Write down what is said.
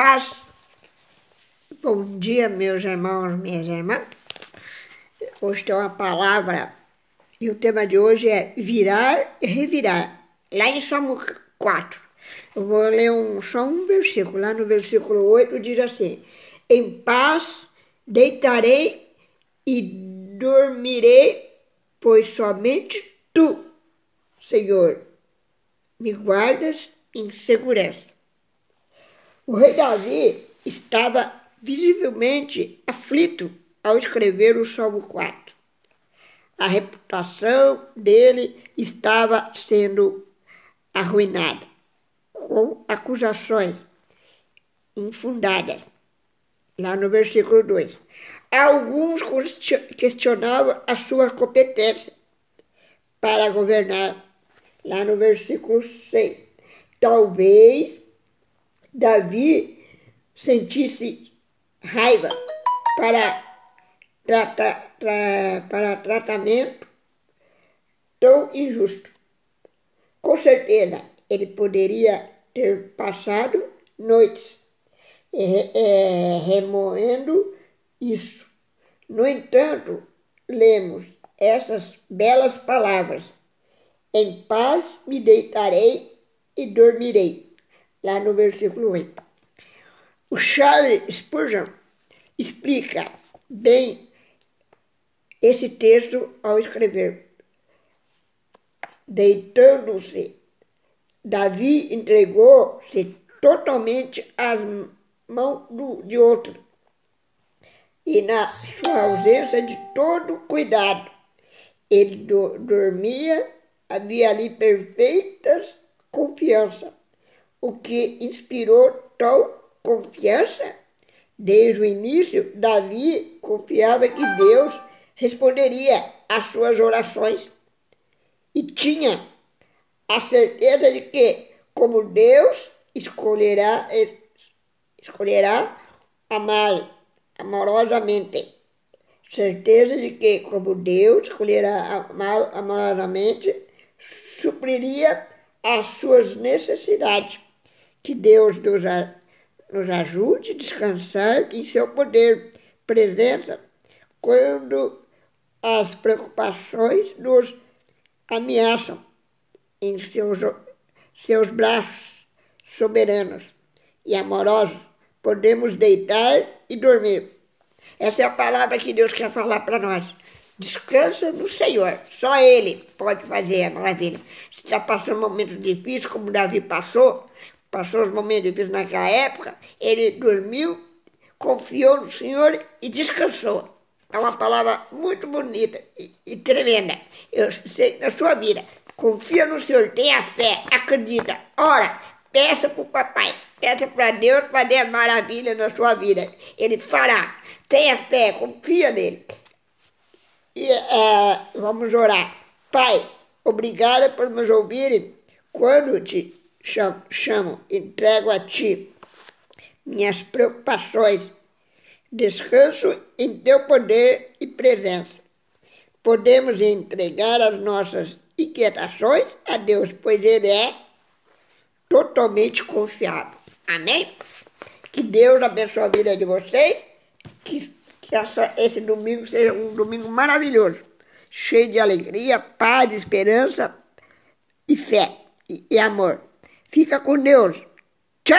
paz. Bom dia, meus irmãos, minhas irmãs. Hoje tem uma palavra e o tema de hoje é virar e revirar. Lá em Salmo 4. Eu vou ler um, só um versículo. Lá no versículo 8 diz assim: Em paz deitarei e dormirei, pois somente tu, Senhor, me guardas em segurança. O rei Davi estava visivelmente aflito ao escrever o Salmo 4. A reputação dele estava sendo arruinada, com acusações infundadas. Lá no versículo 2. Alguns questionavam a sua competência para governar. Lá no versículo 6. Talvez Davi sentisse raiva para, tra, para tratamento tão injusto. Com certeza, ele poderia ter passado noites é, é, remoendo isso. No entanto, lemos essas belas palavras: Em paz me deitarei e dormirei lá no versículo 8. O Charles Spurgeon explica bem esse texto ao escrever. Deitando-se, Davi entregou-se totalmente às mãos de outro. E na sua ausência de todo cuidado, ele do, dormia, havia ali perfeitas confiança o que inspirou tal confiança? Desde o início, Davi confiava que Deus responderia às suas orações e tinha a certeza de que, como Deus escolherá, escolherá amar amorosamente, certeza de que, como Deus escolherá amar amorosamente, supriria as suas necessidades. Que Deus nos, nos ajude a descansar em seu poder, presença, quando as preocupações nos ameaçam em seus, seus braços soberanos e amorosos. Podemos deitar e dormir. Essa é a palavra que Deus quer falar para nós. Descansa no Senhor. Só Ele pode fazer a maravilha. Se está passando momentos difíceis, como Davi passou, passou os momentos difíceis naquela época, ele dormiu, confiou no Senhor e descansou. É uma palavra muito bonita e, e tremenda. Eu sei na sua vida. Confia no Senhor, tenha fé, acredita, ora, peça para o papai, peça para Deus fazer maravilha na sua vida. Ele fará. Tenha fé, confia nele. E uh, vamos orar. Pai, obrigada por nos ouvirem. Quando te chamo, entrego a ti minhas preocupações. Descanso em teu poder e presença. Podemos entregar as nossas inquietações a Deus, pois Ele é totalmente confiável. Amém? Que Deus abençoe a vida de vocês. Que que essa, esse domingo seja um domingo maravilhoso, cheio de alegria, paz, esperança e fé e, e amor. Fica com Deus. Tchau!